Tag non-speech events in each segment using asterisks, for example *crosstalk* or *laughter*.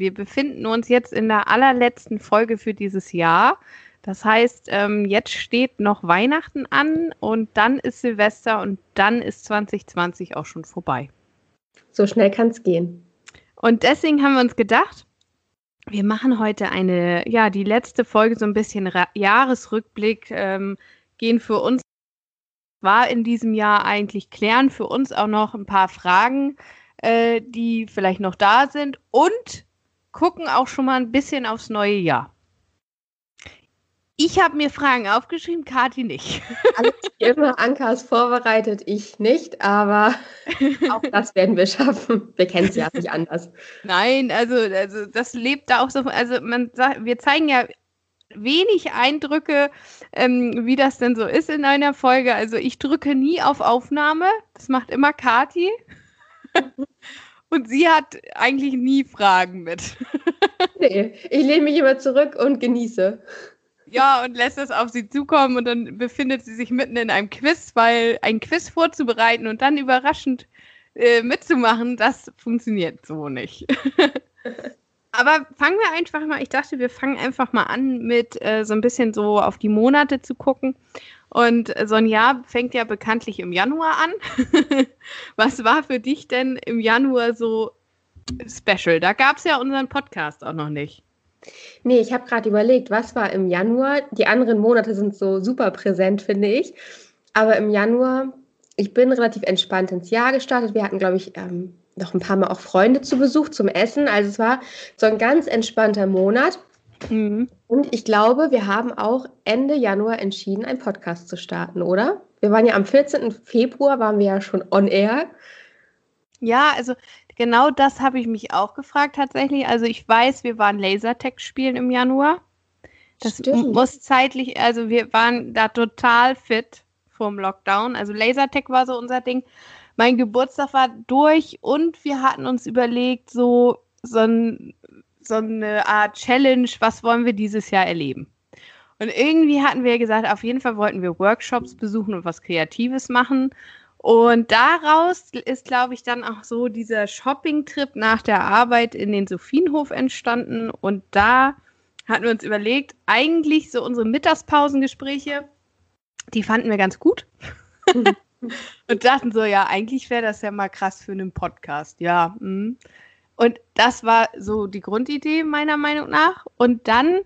wir befinden uns jetzt in der allerletzten Folge für dieses Jahr. Das heißt, ähm, jetzt steht noch Weihnachten an und dann ist Silvester und dann ist 2020 auch schon vorbei. So schnell kann es gehen. Und deswegen haben wir uns gedacht, wir machen heute eine, ja, die letzte Folge so ein bisschen Ra Jahresrückblick, ähm, gehen für uns, war in diesem Jahr eigentlich, klären für uns auch noch ein paar Fragen, äh, die vielleicht noch da sind und gucken auch schon mal ein bisschen aufs neue Jahr. Ich habe mir Fragen aufgeschrieben, Kati nicht. *laughs* Alles wie immer, Anka ist vorbereitet, ich nicht, aber *laughs* auch das werden wir schaffen. Wir kennen es ja nicht anders. Nein, also, also das lebt da auch so. Also man sagt, wir zeigen ja wenig Eindrücke, ähm, wie das denn so ist in einer Folge. Also ich drücke nie auf Aufnahme. Das macht immer Kati. *laughs* Und sie hat eigentlich nie Fragen mit. nee, ich lehne mich immer zurück und genieße. Ja, und lässt es auf sie zukommen und dann befindet sie sich mitten in einem Quiz, weil ein Quiz vorzubereiten und dann überraschend äh, mitzumachen, das funktioniert so nicht. *laughs* Aber fangen wir einfach mal, ich dachte, wir fangen einfach mal an mit äh, so ein bisschen so auf die Monate zu gucken. Und so ein Jahr fängt ja bekanntlich im Januar an. *laughs* Was war für dich denn im Januar so special? Da gab es ja unseren Podcast auch noch nicht. Nee, ich habe gerade überlegt, was war im Januar? Die anderen Monate sind so super präsent, finde ich. Aber im Januar, ich bin relativ entspannt ins Jahr gestartet. Wir hatten, glaube ich, ähm, noch ein paar Mal auch Freunde zu Besuch zum Essen. Also es war so ein ganz entspannter Monat. Mhm. Und ich glaube, wir haben auch Ende Januar entschieden, einen Podcast zu starten, oder? Wir waren ja am 14. Februar, waren wir ja schon on air. Ja, also Genau das habe ich mich auch gefragt tatsächlich. Also ich weiß, wir waren Lasertech spielen im Januar. Das Stimmt. muss zeitlich, also wir waren da total fit vorm Lockdown. Also Lasertech war so unser Ding. Mein Geburtstag war durch und wir hatten uns überlegt, so, so, ein, so eine Art Challenge, was wollen wir dieses Jahr erleben? Und irgendwie hatten wir gesagt, auf jeden Fall wollten wir Workshops besuchen und was Kreatives machen. Und daraus ist, glaube ich, dann auch so dieser Shopping-Trip nach der Arbeit in den Sophienhof entstanden. Und da hatten wir uns überlegt, eigentlich so unsere Mittagspausengespräche, die fanden wir ganz gut. *laughs* und dachten so, ja, eigentlich wäre das ja mal krass für einen Podcast. Ja. Mh. Und das war so die Grundidee meiner Meinung nach. Und dann,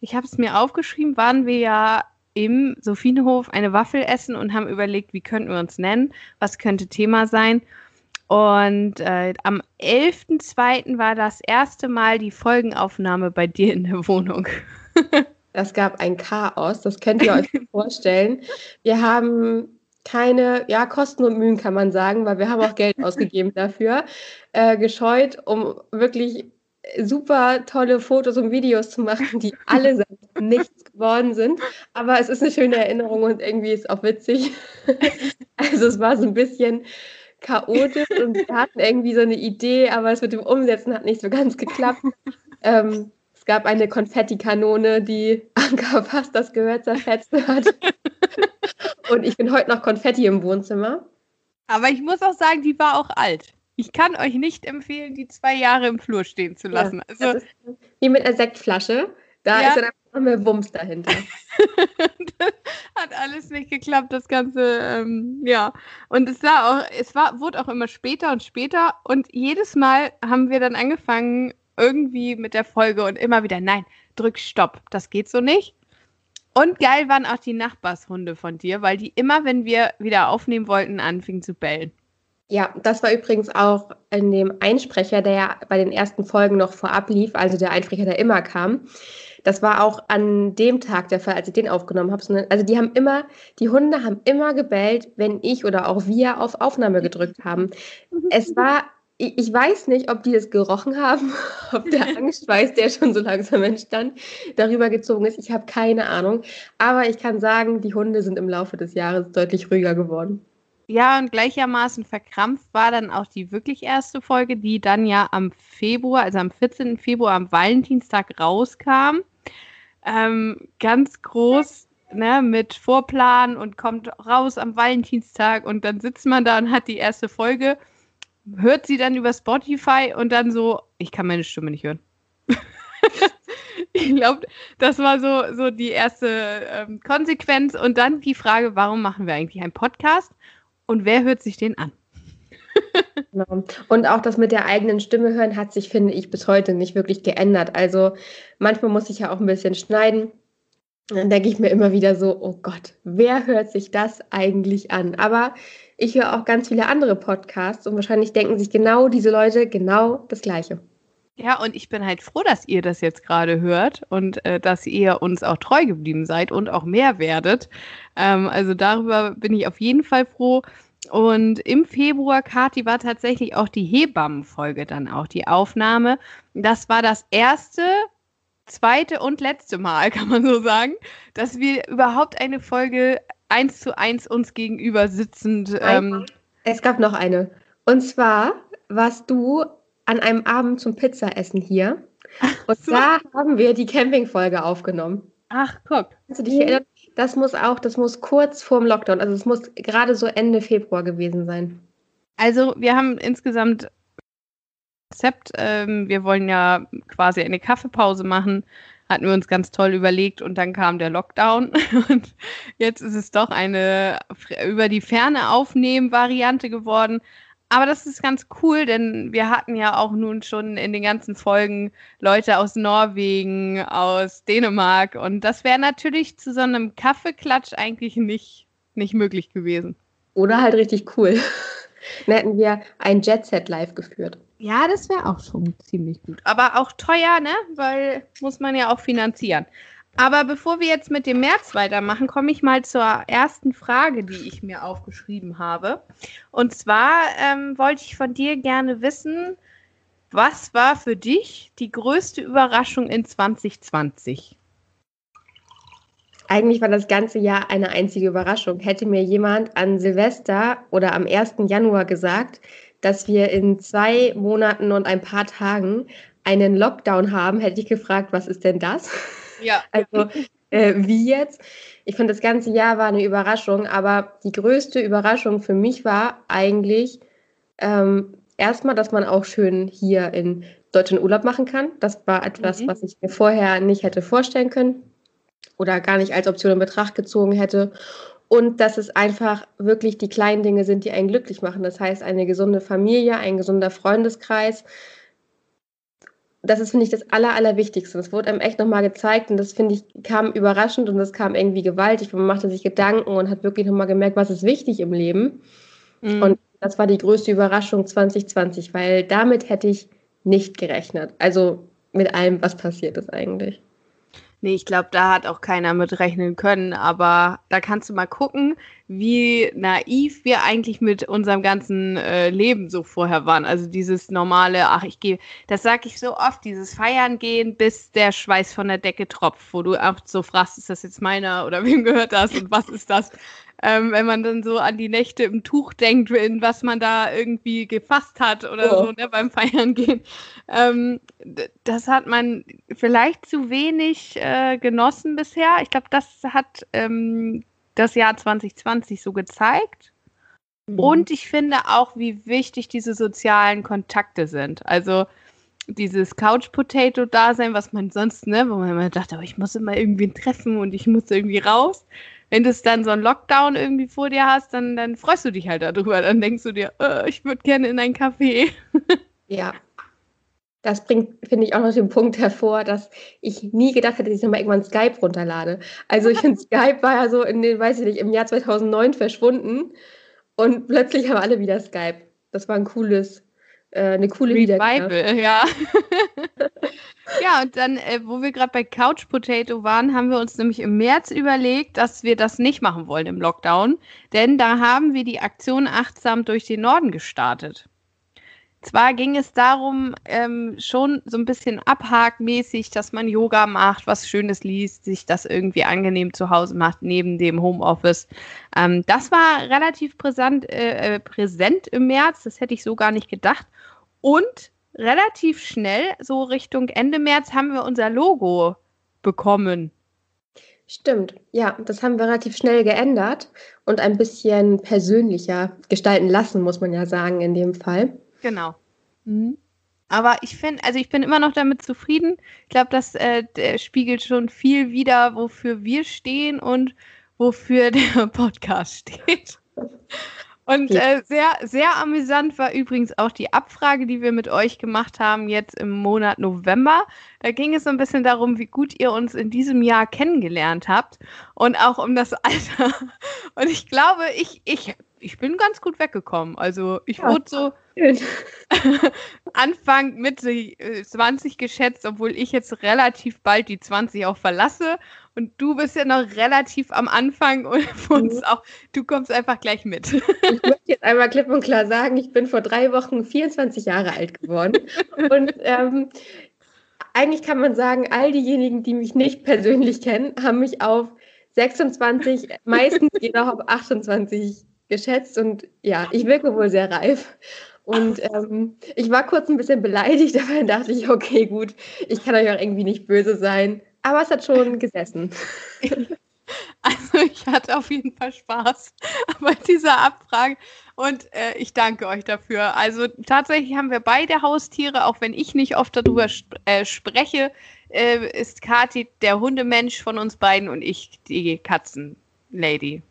ich habe es mir aufgeschrieben, waren wir ja im Sophienhof eine Waffel essen und haben überlegt, wie könnten wir uns nennen, was könnte Thema sein. Und äh, am 11.02. war das erste Mal die Folgenaufnahme bei dir in der Wohnung. *laughs* das gab ein Chaos, das könnt ihr euch *laughs* vorstellen. Wir haben keine, ja, Kosten und Mühen kann man sagen, weil wir haben auch Geld *laughs* ausgegeben dafür, äh, gescheut, um wirklich super tolle Fotos und Videos zu machen, die allesamt *laughs* nichts geworden sind. Aber es ist eine schöne Erinnerung und irgendwie ist auch witzig. *laughs* Also es war so ein bisschen chaotisch und wir hatten irgendwie so eine Idee, aber es mit dem Umsetzen hat nicht so ganz geklappt. Ähm, es gab eine Konfettikanone, die *laughs* Anka fast das Gehör zerfetzt hat. *laughs* Und ich bin heute noch Konfetti im Wohnzimmer. Aber ich muss auch sagen, die war auch alt ich kann euch nicht empfehlen, die zwei Jahre im Flur stehen zu lassen. Ja, also, wie mit einer Sektflasche. Da ja. ist dann einfach mehr Wumms dahinter. *laughs* hat alles nicht geklappt, das Ganze, ähm, ja. Und es war auch, es war, wurde auch immer später und später und jedes Mal haben wir dann angefangen, irgendwie mit der Folge und immer wieder, nein, drück Stopp, das geht so nicht. Und geil waren auch die Nachbarshunde von dir, weil die immer, wenn wir wieder aufnehmen wollten, anfingen zu bellen. Ja, das war übrigens auch in dem Einsprecher, der ja bei den ersten Folgen noch vorab lief, also der Einsprecher, der immer kam. Das war auch an dem Tag der Fall, als ich den aufgenommen habe. Also die haben immer, die Hunde haben immer gebellt, wenn ich oder auch wir auf Aufnahme gedrückt haben. Es war, ich weiß nicht, ob die das gerochen haben, *laughs* ob der *laughs* Angstschweiß, der schon so langsam entstand, darüber gezogen ist. Ich habe keine Ahnung. Aber ich kann sagen, die Hunde sind im Laufe des Jahres deutlich ruhiger geworden. Ja, und gleichermaßen verkrampft war dann auch die wirklich erste Folge, die dann ja am Februar, also am 14. Februar, am Valentinstag rauskam. Ähm, ganz groß, ne, mit Vorplan und kommt raus am Valentinstag und dann sitzt man da und hat die erste Folge, hört sie dann über Spotify und dann so, ich kann meine Stimme nicht hören. *laughs* ich glaube, das war so, so die erste ähm, Konsequenz. Und dann die Frage, warum machen wir eigentlich einen Podcast und wer hört sich den an? genau. Und auch das mit der eigenen Stimme hören hat sich, finde ich, bis heute nicht wirklich geändert. Also manchmal muss ich ja auch ein bisschen schneiden. Dann denke ich mir immer wieder so, oh Gott, wer hört sich das eigentlich an? Aber ich höre auch ganz viele andere Podcasts und wahrscheinlich denken sich genau diese Leute genau das Gleiche. Ja, und ich bin halt froh, dass ihr das jetzt gerade hört und äh, dass ihr uns auch treu geblieben seid und auch mehr werdet. Ähm, also darüber bin ich auf jeden Fall froh. Und im Februar, Kati, war tatsächlich auch die Hebammenfolge dann auch die Aufnahme. Das war das erste, zweite und letzte Mal, *laughs* kann man so sagen, dass wir überhaupt eine Folge eins zu eins uns gegenüber sitzend. Ähm, es gab noch eine. Und zwar warst du an einem Abend zum Pizzaessen hier. Und so. da haben wir die Campingfolge aufgenommen. Ach, guck. Kannst du dich erinnern? Das muss auch, das muss kurz vorm Lockdown, also es muss gerade so Ende Februar gewesen sein. Also wir haben insgesamt Konzept, ähm, wir wollen ja quasi eine Kaffeepause machen, hatten wir uns ganz toll überlegt und dann kam der Lockdown *laughs* und jetzt ist es doch eine über die Ferne aufnehmen Variante geworden. Aber das ist ganz cool, denn wir hatten ja auch nun schon in den ganzen Folgen Leute aus Norwegen, aus Dänemark und das wäre natürlich zu so einem Kaffeeklatsch eigentlich nicht, nicht möglich gewesen. Oder halt richtig cool. Dann hätten wir ein Jet Set live geführt. Ja, das wäre auch schon ziemlich gut. Aber auch teuer, ne? Weil muss man ja auch finanzieren. Aber bevor wir jetzt mit dem März weitermachen, komme ich mal zur ersten Frage, die ich mir aufgeschrieben habe. Und zwar ähm, wollte ich von dir gerne wissen, was war für dich die größte Überraschung in 2020? Eigentlich war das ganze Jahr eine einzige Überraschung. Hätte mir jemand an Silvester oder am 1. Januar gesagt, dass wir in zwei Monaten und ein paar Tagen einen Lockdown haben, hätte ich gefragt, was ist denn das? Ja. *laughs* Also äh, wie jetzt? Ich finde, das ganze Jahr war eine Überraschung, aber die größte Überraschung für mich war eigentlich ähm, erstmal, dass man auch schön hier in Deutschland Urlaub machen kann. Das war etwas, mhm. was ich mir vorher nicht hätte vorstellen können oder gar nicht als Option in Betracht gezogen hätte. Und dass es einfach wirklich die kleinen Dinge sind, die einen glücklich machen. Das heißt, eine gesunde Familie, ein gesunder Freundeskreis, das ist, finde ich, das Aller, Allerwichtigste. Das wurde einem echt nochmal gezeigt und das, finde ich, kam überraschend und das kam irgendwie gewaltig. Man machte sich Gedanken und hat wirklich nochmal gemerkt, was ist wichtig im Leben. Mhm. Und das war die größte Überraschung 2020, weil damit hätte ich nicht gerechnet. Also mit allem, was passiert ist eigentlich. Nee, ich glaube, da hat auch keiner mit rechnen können, aber da kannst du mal gucken, wie naiv wir eigentlich mit unserem ganzen äh, Leben so vorher waren. Also dieses normale, ach, ich gehe, das sage ich so oft, dieses Feiern gehen, bis der Schweiß von der Decke tropft, wo du auch so fragst, ist das jetzt meiner oder *laughs* wem gehört das und was ist das? Ähm, wenn man dann so an die Nächte im Tuch denkt, in was man da irgendwie gefasst hat oder oh. so ne, beim Feiern gehen. Ähm, das hat man vielleicht zu wenig äh, genossen bisher. Ich glaube, das hat ähm, das Jahr 2020 so gezeigt. Mhm. Und ich finde auch, wie wichtig diese sozialen Kontakte sind. Also dieses Couch-Potato-Dasein, was man sonst, ne, wo man immer dachte, oh, ich muss immer irgendwie treffen und ich muss irgendwie raus wenn du es dann so ein Lockdown irgendwie vor dir hast, dann, dann freust du dich halt darüber. Dann denkst du dir, oh, ich würde gerne in ein Café. *laughs* ja. Das bringt, finde ich, auch noch den Punkt hervor, dass ich nie gedacht hätte, dass ich nochmal irgendwann Skype runterlade. Also ich finde, *laughs* Skype war ja so in den, weiß ich nicht, im Jahr 2009 verschwunden und plötzlich haben alle wieder Skype. Das war ein cooles, äh, eine coole Revival, *laughs* ja. *laughs* Ja, und dann, äh, wo wir gerade bei Couch Potato waren, haben wir uns nämlich im März überlegt, dass wir das nicht machen wollen im Lockdown. Denn da haben wir die Aktion Achtsam durch den Norden gestartet. Zwar ging es darum, ähm, schon so ein bisschen abhakmäßig, dass man Yoga macht, was Schönes liest, sich das irgendwie angenehm zu Hause macht, neben dem Homeoffice. Ähm, das war relativ präsent, äh, äh präsent im März, das hätte ich so gar nicht gedacht. Und relativ schnell, so Richtung Ende März, haben wir unser Logo bekommen. Stimmt, ja, das haben wir relativ schnell geändert und ein bisschen persönlicher gestalten lassen, muss man ja sagen, in dem Fall. Genau. Mhm. Aber ich finde, also ich bin immer noch damit zufrieden. Ich glaube, das äh, spiegelt schon viel wider, wofür wir stehen und wofür der *laughs* Podcast steht. *laughs* Und äh, sehr, sehr amüsant war übrigens auch die Abfrage, die wir mit euch gemacht haben, jetzt im Monat November. Da ging es so ein bisschen darum, wie gut ihr uns in diesem Jahr kennengelernt habt und auch um das Alter. *laughs* Und ich glaube, ich, ich, ich bin ganz gut weggekommen. Also ich ja. wurde so *laughs* Anfang Mitte 20 geschätzt, obwohl ich jetzt relativ bald die 20 auch verlasse. Und du bist ja noch relativ am Anfang *laughs* und mhm. auch, du kommst einfach gleich mit. Ich möchte jetzt einmal klipp und klar sagen, ich bin vor drei Wochen 24 Jahre alt geworden. Und ähm, eigentlich kann man sagen, all diejenigen, die mich nicht persönlich kennen, haben mich auf 26, meistens jedoch auf 28 geschätzt. Und ja, ich wirke wohl sehr reif. Und ähm, ich war kurz ein bisschen beleidigt, *laughs* aber dann dachte ich, okay, gut, ich kann euch auch irgendwie nicht böse sein. Aber es hat schon *laughs* gesessen. *laughs* Also ich hatte auf jeden Fall Spaß bei dieser Abfrage und äh, ich danke euch dafür. Also tatsächlich haben wir beide Haustiere, auch wenn ich nicht oft darüber sp äh, spreche, äh, ist Kati der Hundemensch von uns beiden und ich die Katzenlady,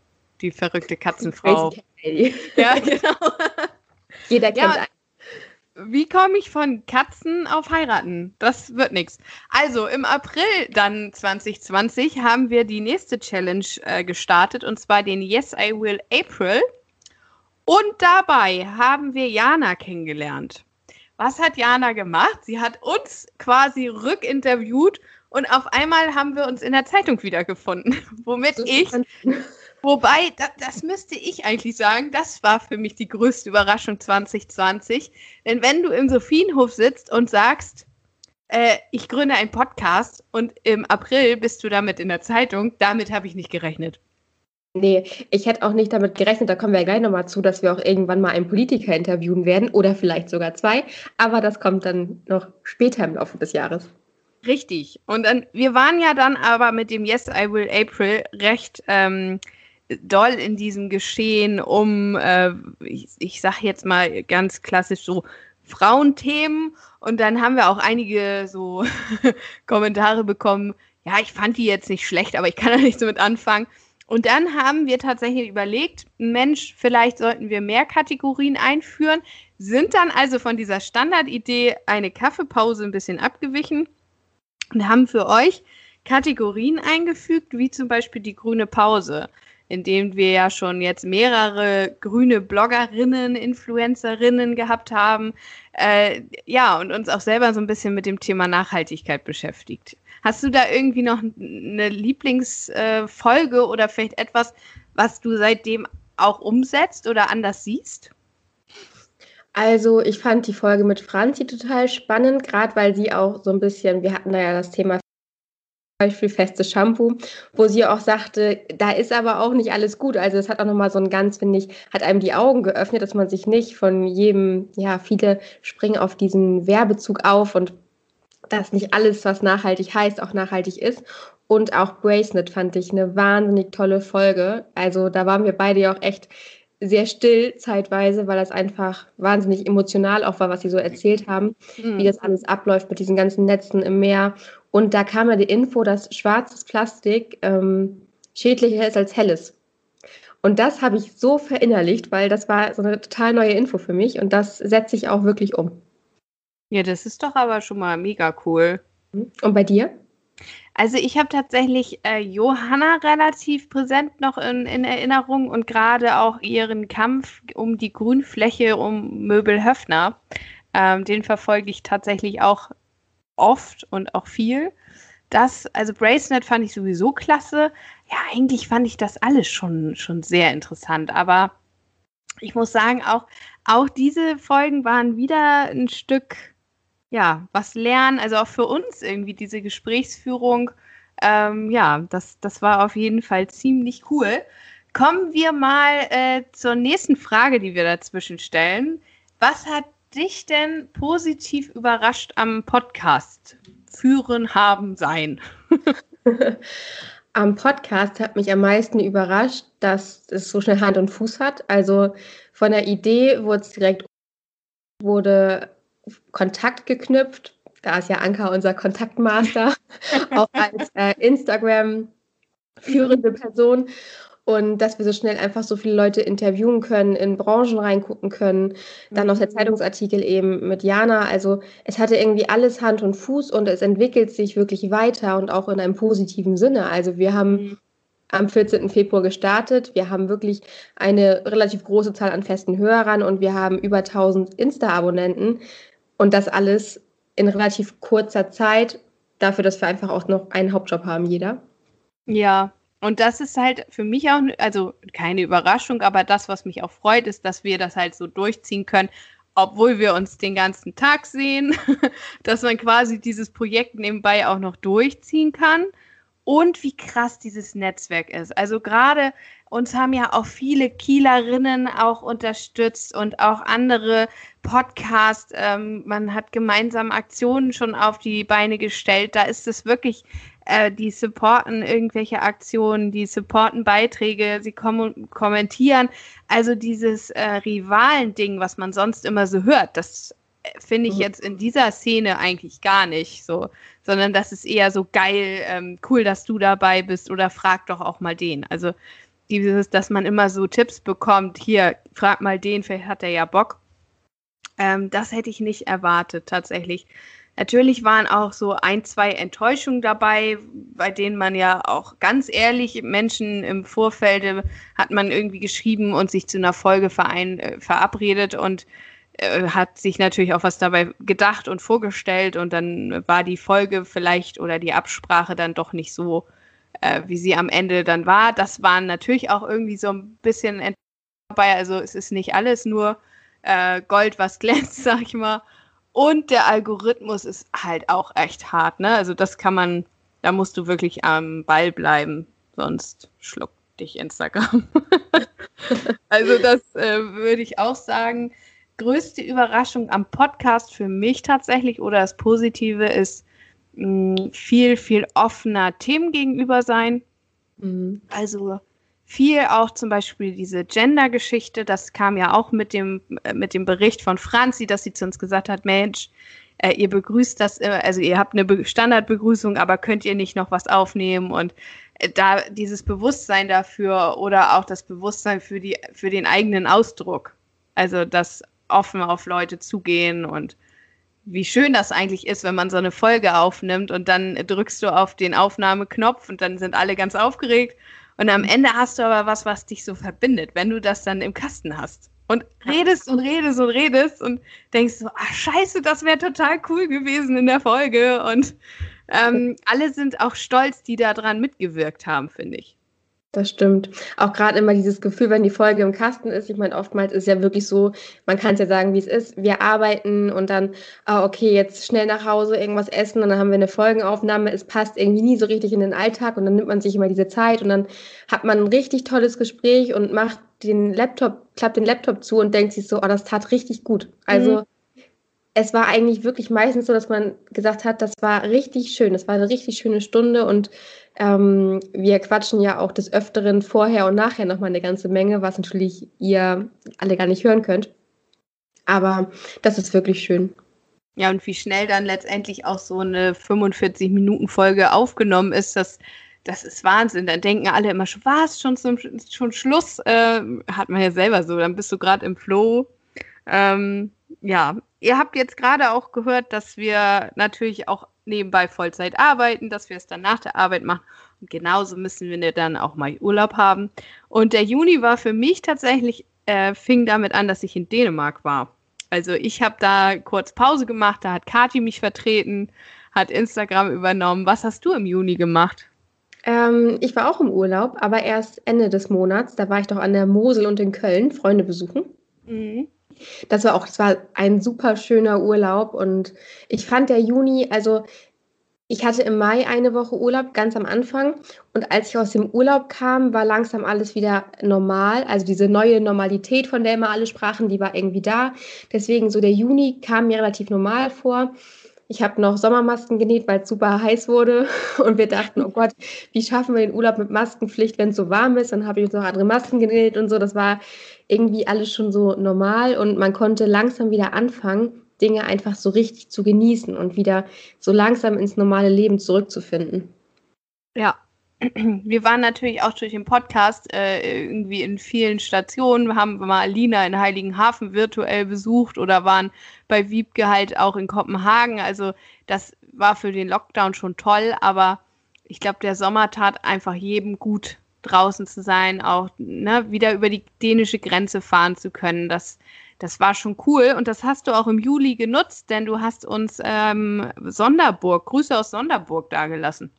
die verrückte Katzenfrau. Ja, *laughs* genau. Jeder kennt ja, einen. Wie komme ich von Katzen auf heiraten? Das wird nichts. Also im April dann 2020 haben wir die nächste Challenge äh, gestartet und zwar den Yes I Will April. Und dabei haben wir Jana kennengelernt. Was hat Jana gemacht? Sie hat uns quasi rückinterviewt und auf einmal haben wir uns in der Zeitung wiedergefunden, *laughs* womit ich Wobei, da, das müsste ich eigentlich sagen, das war für mich die größte Überraschung 2020. Denn wenn du im Sophienhof sitzt und sagst, äh, ich gründe einen Podcast und im April bist du damit in der Zeitung, damit habe ich nicht gerechnet. Nee, ich hätte auch nicht damit gerechnet, da kommen wir ja gleich nochmal zu, dass wir auch irgendwann mal einen Politiker interviewen werden oder vielleicht sogar zwei. Aber das kommt dann noch später im Laufe des Jahres. Richtig. Und dann, wir waren ja dann aber mit dem Yes, I Will April recht ähm, doll in diesem Geschehen um, äh, ich, ich sag jetzt mal ganz klassisch so Frauenthemen. Und dann haben wir auch einige so *laughs* Kommentare bekommen, ja, ich fand die jetzt nicht schlecht, aber ich kann *laughs* da nicht so mit anfangen. Und dann haben wir tatsächlich überlegt, Mensch, vielleicht sollten wir mehr Kategorien einführen, sind dann also von dieser Standardidee eine Kaffeepause ein bisschen abgewichen und haben für euch Kategorien eingefügt, wie zum Beispiel die grüne Pause in dem wir ja schon jetzt mehrere grüne Bloggerinnen, Influencerinnen gehabt haben. Äh, ja, und uns auch selber so ein bisschen mit dem Thema Nachhaltigkeit beschäftigt. Hast du da irgendwie noch eine Lieblingsfolge äh, oder vielleicht etwas, was du seitdem auch umsetzt oder anders siehst? Also ich fand die Folge mit Franzi total spannend, gerade weil sie auch so ein bisschen, wir hatten da ja das Thema Beispiel festes Shampoo, wo sie auch sagte, da ist aber auch nicht alles gut. Also es hat auch nochmal so ein ganz, finde ich, hat einem die Augen geöffnet, dass man sich nicht von jedem, ja, viele springen auf diesen Werbezug auf und dass nicht alles, was nachhaltig heißt, auch nachhaltig ist. Und auch Bracelet fand ich eine wahnsinnig tolle Folge. Also da waren wir beide ja auch echt sehr still zeitweise, weil das einfach wahnsinnig emotional auch war, was sie so erzählt haben, mhm. wie das alles abläuft mit diesen ganzen Netzen im Meer und da kam ja die Info, dass schwarzes Plastik ähm, schädlicher ist als helles. Und das habe ich so verinnerlicht, weil das war so eine total neue Info für mich und das setze ich auch wirklich um. Ja, das ist doch aber schon mal mega cool. Und bei dir? Also ich habe tatsächlich äh, Johanna relativ präsent noch in, in Erinnerung und gerade auch ihren Kampf um die Grünfläche um Möbel Höfner. Ähm, den verfolge ich tatsächlich auch oft und auch viel. Das, also Bracelet fand ich sowieso klasse. Ja, eigentlich fand ich das alles schon, schon sehr interessant. Aber ich muss sagen, auch, auch diese Folgen waren wieder ein Stück, ja, was lernen. Also auch für uns irgendwie diese Gesprächsführung. Ähm, ja, das, das war auf jeden Fall ziemlich cool. Kommen wir mal äh, zur nächsten Frage, die wir dazwischen stellen. Was hat dich denn positiv überrascht am Podcast führen haben sein? *laughs* am Podcast hat mich am meisten überrascht, dass es so schnell Hand und Fuß hat. Also von der Idee wurde es direkt wurde Kontakt geknüpft. Da ist ja Anka unser Kontaktmaster, *laughs* auch als äh, Instagram führende Person und dass wir so schnell einfach so viele Leute interviewen können, in Branchen reingucken können. Dann noch der mhm. Zeitungsartikel eben mit Jana. Also es hatte irgendwie alles Hand und Fuß und es entwickelt sich wirklich weiter und auch in einem positiven Sinne. Also wir haben mhm. am 14. Februar gestartet. Wir haben wirklich eine relativ große Zahl an festen Hörern und wir haben über 1000 Insta-Abonnenten und das alles in relativ kurzer Zeit dafür, dass wir einfach auch noch einen Hauptjob haben, jeder. Ja, und das ist halt für mich auch, also keine Überraschung, aber das, was mich auch freut, ist, dass wir das halt so durchziehen können, obwohl wir uns den ganzen Tag sehen, *laughs* dass man quasi dieses Projekt nebenbei auch noch durchziehen kann. Und wie krass dieses Netzwerk ist. Also gerade uns haben ja auch viele Kielerinnen auch unterstützt und auch andere Podcasts. Ähm, man hat gemeinsam Aktionen schon auf die Beine gestellt. Da ist es wirklich äh, die supporten irgendwelche Aktionen, die supporten Beiträge, sie kom kommentieren. Also dieses äh, Rivalen-Ding, was man sonst immer so hört, das finde ich mhm. jetzt in dieser Szene eigentlich gar nicht so, sondern das ist eher so geil, ähm, cool, dass du dabei bist oder frag doch auch mal den. Also dieses, dass man immer so Tipps bekommt, hier, frag mal den, vielleicht hat er ja Bock. Ähm, das hätte ich nicht erwartet, tatsächlich. Natürlich waren auch so ein, zwei Enttäuschungen dabei, bei denen man ja auch ganz ehrlich Menschen im Vorfeld hat man irgendwie geschrieben und sich zu einer Folge verein, äh, verabredet und hat sich natürlich auch was dabei gedacht und vorgestellt und dann war die Folge vielleicht oder die Absprache dann doch nicht so, äh, wie sie am Ende dann war. Das waren natürlich auch irgendwie so ein bisschen dabei. Also es ist nicht alles nur äh, Gold, was *laughs* glänzt, sag ich mal. Und der Algorithmus ist halt auch echt hart, ne? Also das kann man, da musst du wirklich am Ball bleiben, sonst schluckt dich Instagram. *laughs* also das äh, würde ich auch sagen. Größte Überraschung am Podcast für mich tatsächlich oder das Positive ist mh, viel, viel offener Themen gegenüber sein. Mhm. Also viel auch zum Beispiel diese Gender-Geschichte, das kam ja auch mit dem, äh, mit dem Bericht von Franzi, dass sie zu uns gesagt hat, Mensch, äh, ihr begrüßt das, äh, also ihr habt eine Standardbegrüßung, aber könnt ihr nicht noch was aufnehmen und äh, da dieses Bewusstsein dafür oder auch das Bewusstsein für die, für den eigenen Ausdruck. Also das offen auf Leute zugehen und wie schön das eigentlich ist, wenn man so eine Folge aufnimmt und dann drückst du auf den Aufnahmeknopf und dann sind alle ganz aufgeregt und am Ende hast du aber was, was dich so verbindet, wenn du das dann im Kasten hast. Und redest und redest und redest und denkst so, ach scheiße, das wäre total cool gewesen in der Folge. Und ähm, alle sind auch stolz, die daran mitgewirkt haben, finde ich. Das stimmt. Auch gerade immer dieses Gefühl, wenn die Folge im Kasten ist. Ich meine, oftmals ist ja wirklich so, man kann es ja sagen, wie es ist. Wir arbeiten und dann, ah, okay, jetzt schnell nach Hause irgendwas essen und dann haben wir eine Folgenaufnahme. Es passt irgendwie nie so richtig in den Alltag und dann nimmt man sich immer diese Zeit und dann hat man ein richtig tolles Gespräch und macht den Laptop, klappt den Laptop zu und denkt sich so, oh, das tat richtig gut. Also, mhm es war eigentlich wirklich meistens so, dass man gesagt hat, das war richtig schön, das war eine richtig schöne Stunde und ähm, wir quatschen ja auch des Öfteren vorher und nachher nochmal eine ganze Menge, was natürlich ihr alle gar nicht hören könnt. Aber das ist wirklich schön. Ja, und wie schnell dann letztendlich auch so eine 45-Minuten-Folge aufgenommen ist, das, das ist Wahnsinn. Dann denken alle immer schon, was, schon, schon Schluss? Äh, hat man ja selber so, dann bist du gerade im Flow. Ähm, ja, ihr habt jetzt gerade auch gehört, dass wir natürlich auch nebenbei Vollzeit arbeiten, dass wir es dann nach der Arbeit machen. Und genauso müssen wir dann auch mal Urlaub haben. Und der Juni war für mich tatsächlich, äh, fing damit an, dass ich in Dänemark war. Also ich habe da kurz Pause gemacht, da hat Kati mich vertreten, hat Instagram übernommen. Was hast du im Juni gemacht? Ähm, ich war auch im Urlaub, aber erst Ende des Monats. Da war ich doch an der Mosel und in Köln Freunde besuchen. Mhm das war auch, das war ein super schöner Urlaub und ich fand der Juni, also ich hatte im Mai eine Woche Urlaub, ganz am Anfang. Und als ich aus dem Urlaub kam, war langsam alles wieder normal. Also diese neue Normalität, von der immer alle sprachen, die war irgendwie da. Deswegen so der Juni kam mir relativ normal vor. Ich habe noch Sommermasken genäht, weil es super heiß wurde. *laughs* Und wir dachten, oh Gott, wie schaffen wir den Urlaub mit Maskenpflicht, wenn es so warm ist? Dann habe ich uns noch andere Masken genäht und so. Das war irgendwie alles schon so normal und man konnte langsam wieder anfangen. Dinge einfach so richtig zu genießen und wieder so langsam ins normale Leben zurückzufinden. Ja, wir waren natürlich auch durch den Podcast äh, irgendwie in vielen Stationen, wir haben mal Alina in Heiligenhafen virtuell besucht oder waren bei Wiebke halt auch in Kopenhagen. Also das war für den Lockdown schon toll, aber ich glaube, der Sommer tat einfach jedem gut, draußen zu sein, auch ne, wieder über die dänische Grenze fahren zu können. Das, das war schon cool und das hast du auch im Juli genutzt, denn du hast uns ähm, Sonderburg, Grüße aus Sonderburg dagelassen.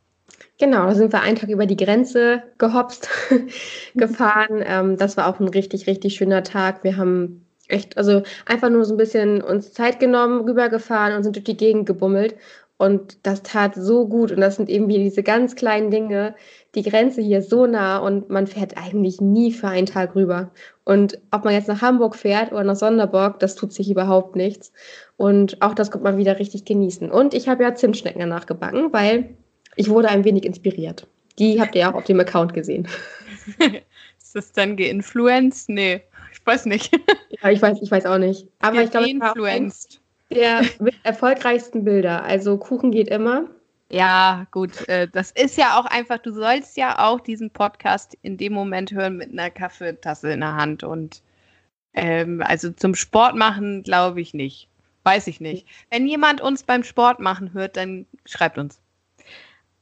Genau, da sind wir einen Tag über die Grenze gehopst, *laughs* gefahren. Ähm, das war auch ein richtig, richtig schöner Tag. Wir haben echt, also einfach nur so ein bisschen uns Zeit genommen, rübergefahren und sind durch die Gegend gebummelt. Und das tat so gut. Und das sind eben wie diese ganz kleinen Dinge. Die Grenze hier ist so nah und man fährt eigentlich nie für einen Tag rüber. Und ob man jetzt nach Hamburg fährt oder nach Sonderburg, das tut sich überhaupt nichts. Und auch das kommt man wieder richtig genießen. Und ich habe ja Zimtschnecken danach gebacken, weil ich wurde ein wenig inspiriert. Die habt ihr ja auch auf dem Account gesehen. *laughs* Ist das dann geinfluenced? Nee, ich weiß nicht. *laughs* ja, ich weiß, ich weiß auch nicht. Aber ja, ich glaube, influenced. Der erfolgreichsten Bilder. Also Kuchen geht immer. Ja, gut. Äh, das ist ja auch einfach, du sollst ja auch diesen Podcast in dem Moment hören mit einer Kaffeetasse in der Hand. Und ähm, also zum Sport machen glaube ich nicht. Weiß ich nicht. Wenn jemand uns beim Sport machen hört, dann schreibt uns.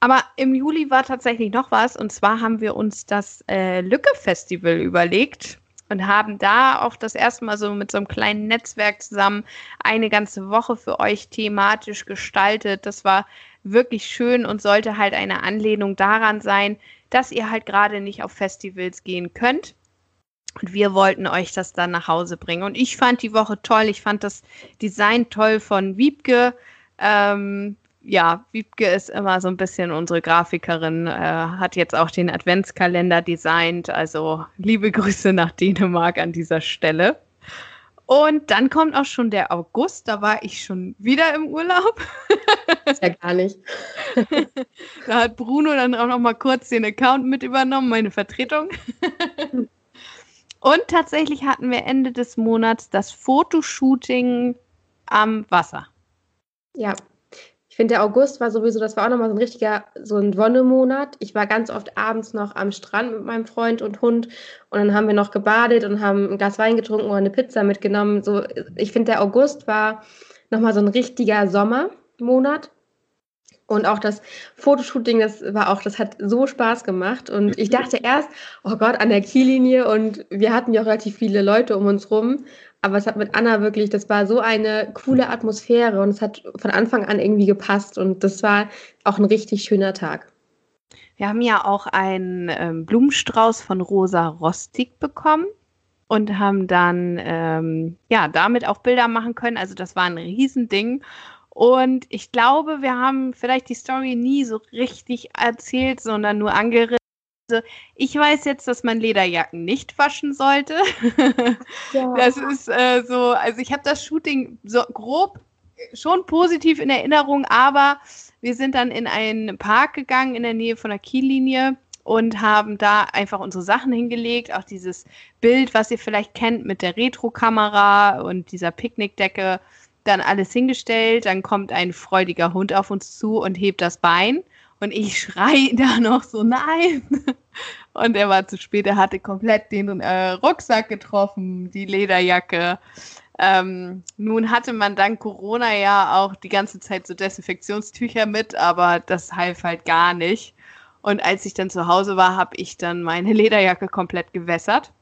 Aber im Juli war tatsächlich noch was und zwar haben wir uns das äh, Lücke-Festival überlegt und haben da auch das erste Mal so mit so einem kleinen Netzwerk zusammen eine ganze Woche für euch thematisch gestaltet. Das war wirklich schön und sollte halt eine Anlehnung daran sein, dass ihr halt gerade nicht auf Festivals gehen könnt. Und wir wollten euch das dann nach Hause bringen. Und ich fand die Woche toll. Ich fand das Design toll von Wiebke. Ähm, ja, Wiebke ist immer so ein bisschen unsere Grafikerin, äh, hat jetzt auch den Adventskalender designt. Also liebe Grüße nach Dänemark an dieser Stelle. Und dann kommt auch schon der August, da war ich schon wieder im Urlaub. Ist ja gar nicht. *laughs* da hat Bruno dann auch noch mal kurz den Account mit übernommen, meine Vertretung. Und tatsächlich hatten wir Ende des Monats das Fotoshooting am Wasser. Ja, finde, der August war sowieso, das war auch nochmal so ein richtiger, so ein Wonnemonat. Ich war ganz oft abends noch am Strand mit meinem Freund und Hund und dann haben wir noch gebadet und haben ein Glas Wein getrunken oder eine Pizza mitgenommen. So, ich finde, der August war nochmal so ein richtiger Sommermonat. Und auch das Fotoshooting, das war auch, das hat so Spaß gemacht. Und ich dachte erst, oh Gott, an der Kiellinie und wir hatten ja auch relativ viele Leute um uns rum. Aber es hat mit Anna wirklich, das war so eine coole Atmosphäre und es hat von Anfang an irgendwie gepasst und das war auch ein richtig schöner Tag. Wir haben ja auch einen ähm, Blumenstrauß von Rosa Rostig bekommen und haben dann ähm, ja damit auch Bilder machen können. Also das war ein Riesending. Und ich glaube, wir haben vielleicht die Story nie so richtig erzählt, sondern nur angerissen. Also ich weiß jetzt, dass man Lederjacken nicht waschen sollte. *laughs* Ja. Das ist äh, so, also ich habe das Shooting so grob schon positiv in Erinnerung, aber wir sind dann in einen Park gegangen in der Nähe von der Kiellinie und haben da einfach unsere Sachen hingelegt. Auch dieses Bild, was ihr vielleicht kennt mit der Retro-Kamera und dieser Picknickdecke, dann alles hingestellt. Dann kommt ein freudiger Hund auf uns zu und hebt das Bein. Und ich schrei *laughs* da noch so, nein. Und er war zu spät, er hatte komplett den äh, Rucksack getroffen, die Lederjacke. Ähm, nun hatte man dank Corona ja auch die ganze Zeit so Desinfektionstücher mit, aber das half halt gar nicht. Und als ich dann zu Hause war, habe ich dann meine *laughs* Lederjacke komplett gewässert.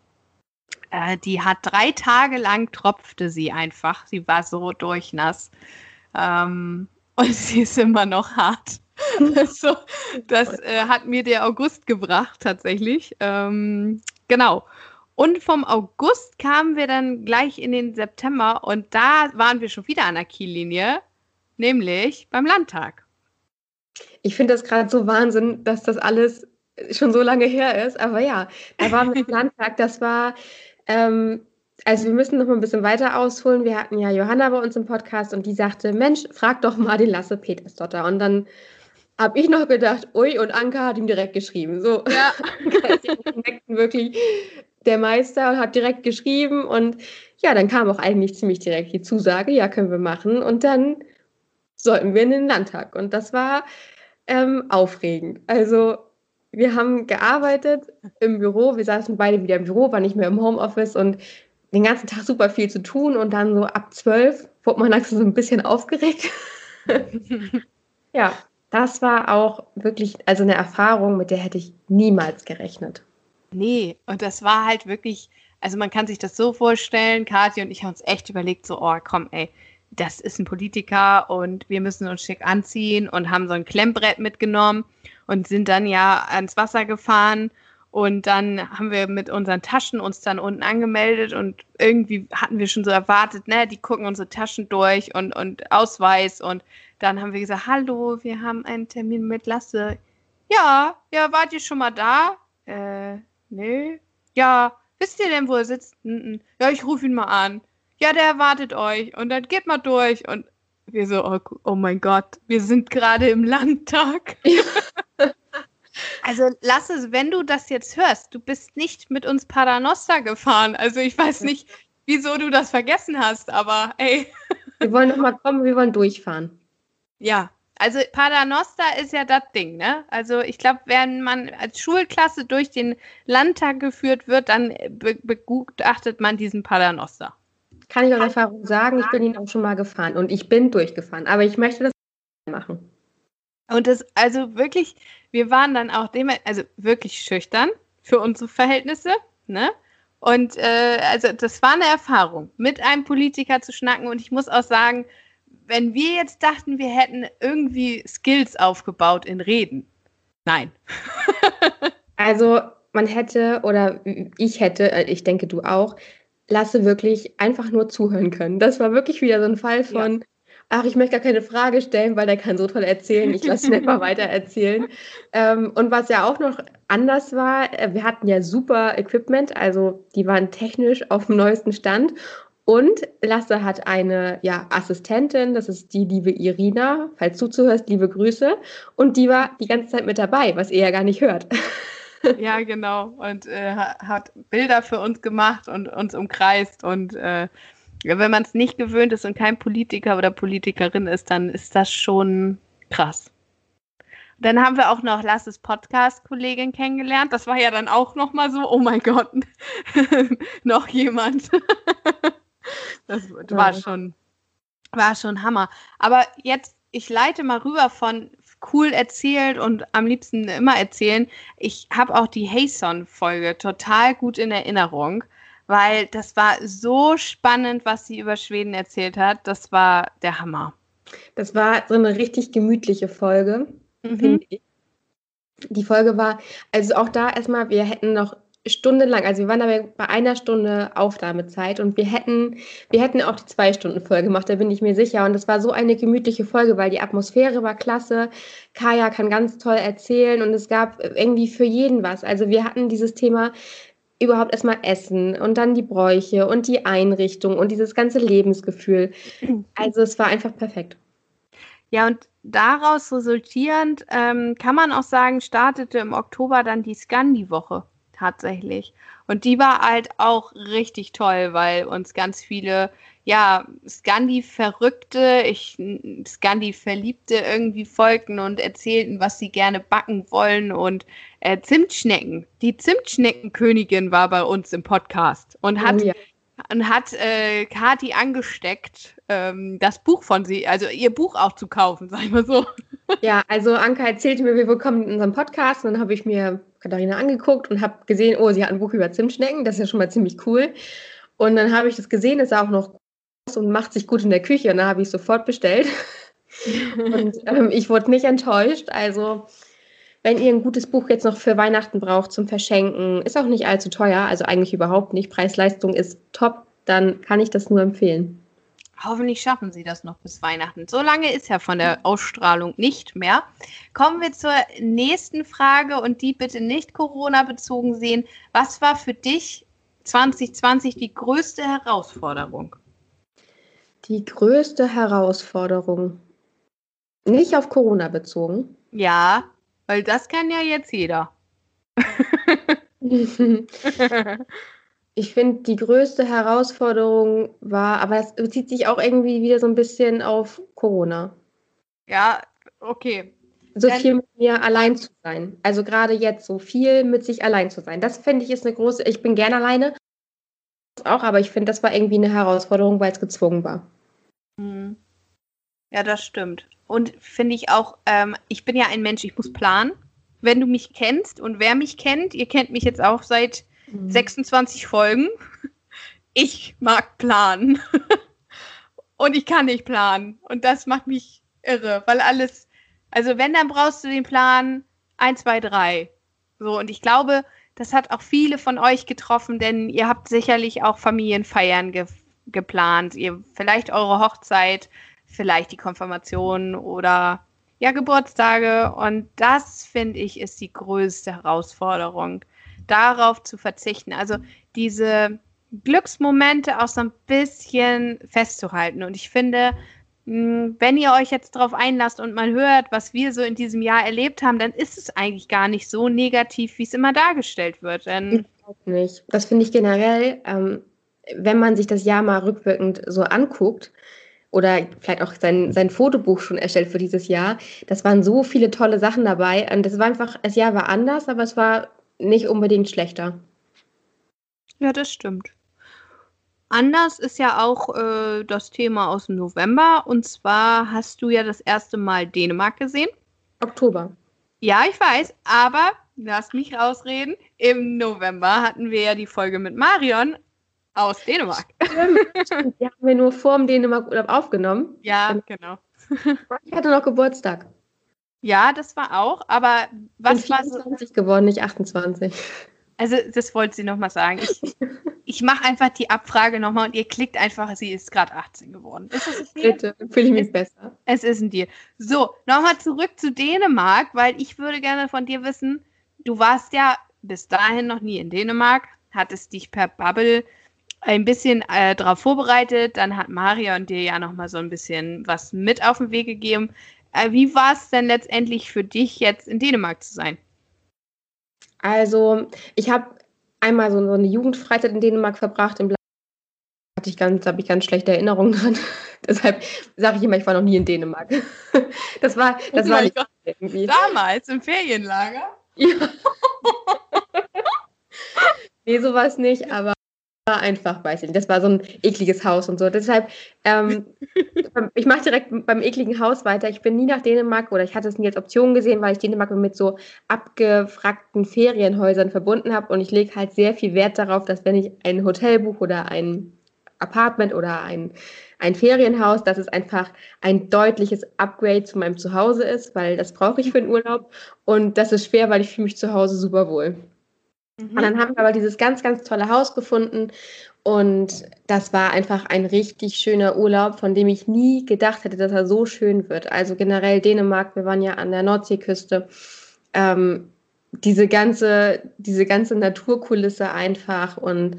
Äh, die hat drei Tage lang tropfte sie einfach. Sie war so durchnass. Ähm, *laughs* und sie ist immer noch hart. *laughs* so, das äh, hat mir der August gebracht, tatsächlich. Ähm, genau. Und vom August kamen wir dann gleich in den September und da waren wir schon wieder an der Kiellinie, nämlich beim Landtag. Ich finde das gerade so Wahnsinn, dass das alles schon so lange her ist. Aber ja, da waren wir im *laughs* Landtag. Das war, ähm, also wir müssen noch mal ein bisschen weiter ausholen. Wir hatten ja Johanna bei uns im Podcast und die sagte, Mensch, frag doch mal den Lasse Petersdotter. Und dann habe ich noch gedacht, ui, und Anka hat ihm direkt geschrieben. So, ja. *laughs* wirklich der Meister und hat direkt geschrieben und ja, dann kam auch eigentlich ziemlich direkt die Zusage, ja, können wir machen und dann sollten wir in den Landtag und das war ähm, aufregend. Also wir haben gearbeitet im Büro, wir saßen beide wieder im Büro, waren nicht mehr im Homeoffice und den ganzen Tag super viel zu tun und dann so ab zwölf wurde man langsam so ein bisschen aufgeregt. *laughs* ja, das war auch wirklich, also eine Erfahrung, mit der hätte ich niemals gerechnet. Nee, und das war halt wirklich, also man kann sich das so vorstellen, Kathi und ich haben uns echt überlegt, so, oh komm, ey, das ist ein Politiker und wir müssen uns schick anziehen und haben so ein Klemmbrett mitgenommen und sind dann ja ans Wasser gefahren und dann haben wir mit unseren Taschen uns dann unten angemeldet und irgendwie hatten wir schon so erwartet, ne, die gucken unsere Taschen durch und, und Ausweis und dann haben wir gesagt, hallo, wir haben einen Termin mit Lasse. Ja, ja, wart ihr schon mal da? Äh, nee. Ja, wisst ihr denn, wo er sitzt? Ja, ich rufe ihn mal an. Ja, der erwartet euch. Und dann geht mal durch. Und wir so, oh, oh mein Gott, wir sind gerade im Landtag. *laughs* *laughs* also Lasse, wenn du das jetzt hörst, du bist nicht mit uns Paternoster gefahren. Also ich weiß nicht, wieso du das vergessen hast, aber ey. Wir wollen noch mal kommen, wir wollen durchfahren. Ja, also Paternoster ist ja das Ding, ne? Also ich glaube, wenn man als Schulklasse durch den Landtag geführt wird, dann be begutachtet man diesen Paternoster. Kann ich aus Erfahrung sagen, ich bin ihn auch schon mal gefahren und ich bin durchgefahren, aber ich möchte das machen. Und das, also wirklich, wir waren dann auch dem, also wirklich schüchtern für unsere Verhältnisse, ne? Und äh, also das war eine Erfahrung, mit einem Politiker zu schnacken. Und ich muss auch sagen, wenn wir jetzt dachten, wir hätten irgendwie Skills aufgebaut in Reden, nein. *laughs* also man hätte oder ich hätte, äh, ich denke du auch, Lasse wirklich einfach nur zuhören können. Das war wirklich wieder so ein Fall von, ja. Ach, ich möchte gar keine Frage stellen, weil der kann so toll erzählen. Ich lasse ihn einfach *laughs* weiter erzählen. Ähm, und was ja auch noch anders war, äh, wir hatten ja super Equipment, also die waren technisch auf dem neuesten Stand. Und Lasse hat eine ja, Assistentin, das ist die liebe Irina. Falls du zuhörst, liebe Grüße. Und die war die ganze Zeit mit dabei, was ihr ja gar nicht hört. *laughs* Ja, genau. Und äh, hat Bilder für uns gemacht und uns umkreist. Und äh, wenn man es nicht gewöhnt ist und kein Politiker oder Politikerin ist, dann ist das schon krass. Dann haben wir auch noch Lasses Podcast-Kollegin kennengelernt. Das war ja dann auch noch mal so, oh mein Gott, *laughs* noch jemand. *laughs* das war schon, war schon Hammer. Aber jetzt, ich leite mal rüber von cool erzählt und am liebsten immer erzählen. Ich habe auch die Hayson-Folge total gut in Erinnerung, weil das war so spannend, was sie über Schweden erzählt hat. Das war der Hammer. Das war so eine richtig gemütliche Folge, mhm. finde ich. Die Folge war, also auch da erstmal, wir hätten noch stundenlang, also wir waren dabei bei einer Stunde Aufnahmezeit und wir hätten, wir hätten auch die zwei Stunden Folge gemacht, da bin ich mir sicher. Und das war so eine gemütliche Folge, weil die Atmosphäre war klasse. Kaya kann ganz toll erzählen und es gab irgendwie für jeden was. Also wir hatten dieses Thema überhaupt erstmal Essen und dann die Bräuche und die Einrichtung und dieses ganze Lebensgefühl. *clears throat* Also es war einfach perfekt. Ja, und daraus resultierend ähm, kann man auch sagen, startete im Oktober dann die Scandi-Woche tatsächlich. Und die war halt auch richtig toll, weil uns ganz viele, ja, Scandi-Verrückte, ich, Scandi-Verliebte irgendwie folgten und erzählten, was sie gerne backen wollen und äh, Zimtschnecken. Die Zimtschneckenkönigin war bei uns im Podcast und hat, oh, ja. und hat äh, Kati angesteckt, ähm, das Buch von sie, also ihr Buch auch zu kaufen, *laughs* sag ich mal so. Ja, also Anka erzählte mir, wir bekommen in unserem Podcast und dann habe ich mir Katharina angeguckt und habe gesehen, oh, sie hat ein Buch über Zimtschnecken, das ist ja schon mal ziemlich cool. Und dann habe ich das gesehen, es sah auch noch und macht sich gut in der Küche und da habe ich sofort bestellt. *laughs* und ähm, ich wurde nicht enttäuscht. Also, wenn ihr ein gutes Buch jetzt noch für Weihnachten braucht zum Verschenken, ist auch nicht allzu teuer, also eigentlich überhaupt nicht. Preis-Leistung ist top, dann kann ich das nur empfehlen. Hoffentlich schaffen sie das noch bis Weihnachten. So lange ist ja von der Ausstrahlung nicht mehr. Kommen wir zur nächsten Frage und die bitte nicht Corona-bezogen sehen. Was war für dich 2020 die größte Herausforderung? Die größte Herausforderung. Nicht auf Corona bezogen. Ja, weil das kann ja jetzt jeder. *laughs* Ich finde, die größte Herausforderung war, aber es bezieht sich auch irgendwie wieder so ein bisschen auf Corona. Ja, okay. So viel mit mir allein zu sein. Also gerade jetzt so viel mit sich allein zu sein. Das finde ich ist eine große, ich bin gern alleine, auch, aber ich finde, das war irgendwie eine Herausforderung, weil es gezwungen war. Hm. Ja, das stimmt. Und finde ich auch, ähm, ich bin ja ein Mensch, ich muss planen. Wenn du mich kennst und wer mich kennt, ihr kennt mich jetzt auch seit mhm. 26 Folgen. *laughs* Ich mag planen. *laughs* und ich kann nicht planen. Und das macht mich irre, weil alles, also wenn, dann brauchst du den Plan 1, 2, 3. So, und ich glaube, das hat auch viele von euch getroffen, denn ihr habt sicherlich auch Familienfeiern ge geplant. Ihr vielleicht eure Hochzeit, vielleicht die Konfirmation oder ja, Geburtstage. Und das, finde ich, ist die größte Herausforderung, darauf zu verzichten. Also diese Glücksmomente auch so ein bisschen festzuhalten. Und ich finde, wenn ihr euch jetzt darauf einlasst und mal hört, was wir so in diesem Jahr erlebt haben, dann ist es eigentlich gar nicht so negativ, wie es immer dargestellt wird. Denn nicht. Das finde ich generell, ähm, wenn man sich das Jahr mal rückwirkend so anguckt oder vielleicht auch sein, sein Fotobuch schon erstellt für dieses Jahr, das waren so viele tolle Sachen dabei. Und das war einfach, das Jahr war anders, aber es war nicht unbedingt schlechter. Ja, das stimmt. Anders ist ja auch äh, das Thema aus dem November. Und zwar hast du ja das erste Mal Dänemark gesehen. Oktober. Ja, ich weiß, aber lass mich rausreden. Im November hatten wir ja die Folge mit Marion aus Dänemark. Stimmt. Die haben wir nur vor dem Dänemark-Urlaub aufgenommen. Ja, genau. Ich hatte noch Geburtstag. Ja, das war auch, aber was war so? 20 geworden, nicht 28. Also, das wollte sie nochmal sagen. Ich, ich mache einfach die Abfrage nochmal und ihr klickt einfach, sie ist gerade 18 geworden. Ist das okay? Bitte, fühle ich mich es, besser. Es ist ein Deal. So, nochmal zurück zu Dänemark, weil ich würde gerne von dir wissen, du warst ja bis dahin noch nie in Dänemark, hattest dich per Bubble ein bisschen äh, darauf vorbereitet, dann hat Maria und dir ja nochmal so ein bisschen was mit auf den Weg gegeben. Äh, wie war es denn letztendlich für dich, jetzt in Dänemark zu sein? Also, ich habe einmal so, so eine Jugendfreizeit in Dänemark verbracht. Im hatte ich ganz, habe ich ganz schlechte Erinnerungen *laughs* dran. Deshalb sage ich immer, ich war noch nie in Dänemark. *laughs* das war, das oh war nicht irgendwie. Damals im Ferienlager? Ja. *laughs* nee, sowas nicht, aber einfach, weiß ich nicht. Das war so ein ekliges Haus und so. Deshalb, ähm, *laughs* ich mache direkt beim ekligen Haus weiter. Ich bin nie nach Dänemark oder ich hatte es nie als Option gesehen, weil ich Dänemark mit so abgefragten Ferienhäusern verbunden habe und ich lege halt sehr viel Wert darauf, dass wenn ich ein Hotel buche oder ein Apartment oder ein, ein Ferienhaus, dass es einfach ein deutliches Upgrade zu meinem Zuhause ist, weil das brauche ich für den Urlaub und das ist schwer, weil ich fühle mich zu Hause super wohl. Mhm. Und dann haben wir aber dieses ganz, ganz tolle Haus gefunden. Und das war einfach ein richtig schöner Urlaub, von dem ich nie gedacht hätte, dass er so schön wird. Also generell Dänemark, wir waren ja an der Nordseeküste. Ähm, diese ganze, diese ganze Naturkulisse einfach und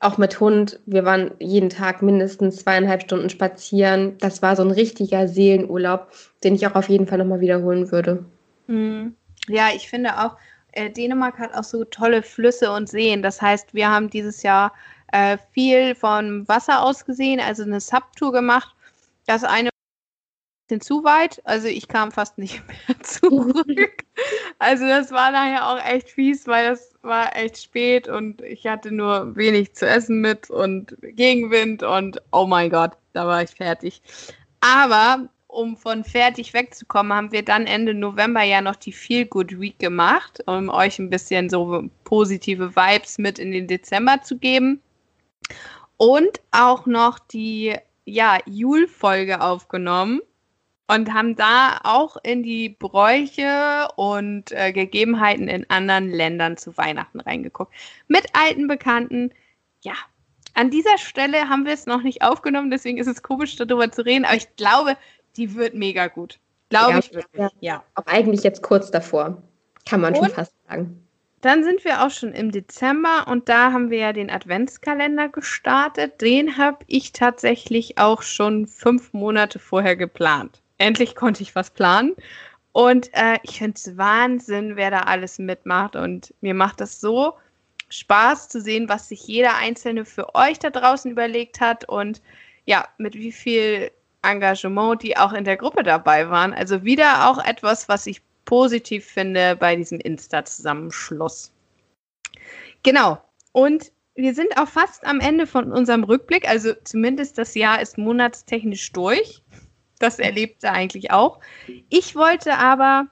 auch mit Hund. Wir waren jeden Tag mindestens zweieinhalb Stunden spazieren. Das war so ein richtiger Seelenurlaub, den ich auch auf jeden Fall nochmal wiederholen würde. Mhm. Ja, ich finde auch, äh, Dänemark hat auch so tolle Flüsse und Seen. Das heißt, wir haben dieses Jahr äh, viel vom Wasser aus gesehen, also eine Subtour gemacht. Das eine bisschen zu weit, also ich kam fast nicht *laughs* mehr zurück. *laughs* also das war nachher auch echt fies, weil es war echt spät und ich hatte nur wenig zu essen mit und Gegenwind und oh mein Gott, da war ich fertig. Aber um von fertig wegzukommen, haben wir dann Ende November ja noch die Feel Good Week gemacht, um euch ein bisschen so positive Vibes mit in den Dezember zu geben. Und auch noch die ja, Jul-Folge aufgenommen und haben da auch in die Bräuche und äh, Gegebenheiten in anderen Ländern zu Weihnachten reingeguckt. Mit alten Bekannten. Ja, an dieser Stelle haben wir es noch nicht aufgenommen, deswegen ist es komisch, darüber zu reden, aber ich glaube, die wird mega gut. Glaube ja, ich wirklich. Ja. Auch eigentlich jetzt kurz davor, kann man und schon fast sagen. Dann sind wir auch schon im Dezember und da haben wir ja den Adventskalender gestartet. Den habe ich tatsächlich auch schon fünf Monate vorher geplant. Endlich konnte ich was planen. Und äh, ich finde es Wahnsinn, wer da alles mitmacht. Und mir macht das so Spaß zu sehen, was sich jeder Einzelne für euch da draußen überlegt hat und ja, mit wie viel Engagement die auch in der Gruppe dabei waren. Also wieder auch etwas, was ich positiv finde bei diesem Insta-Zusammenschluss. Genau. Und wir sind auch fast am Ende von unserem Rückblick. Also zumindest das Jahr ist monatstechnisch durch. Das erlebt ihr eigentlich auch. Ich wollte aber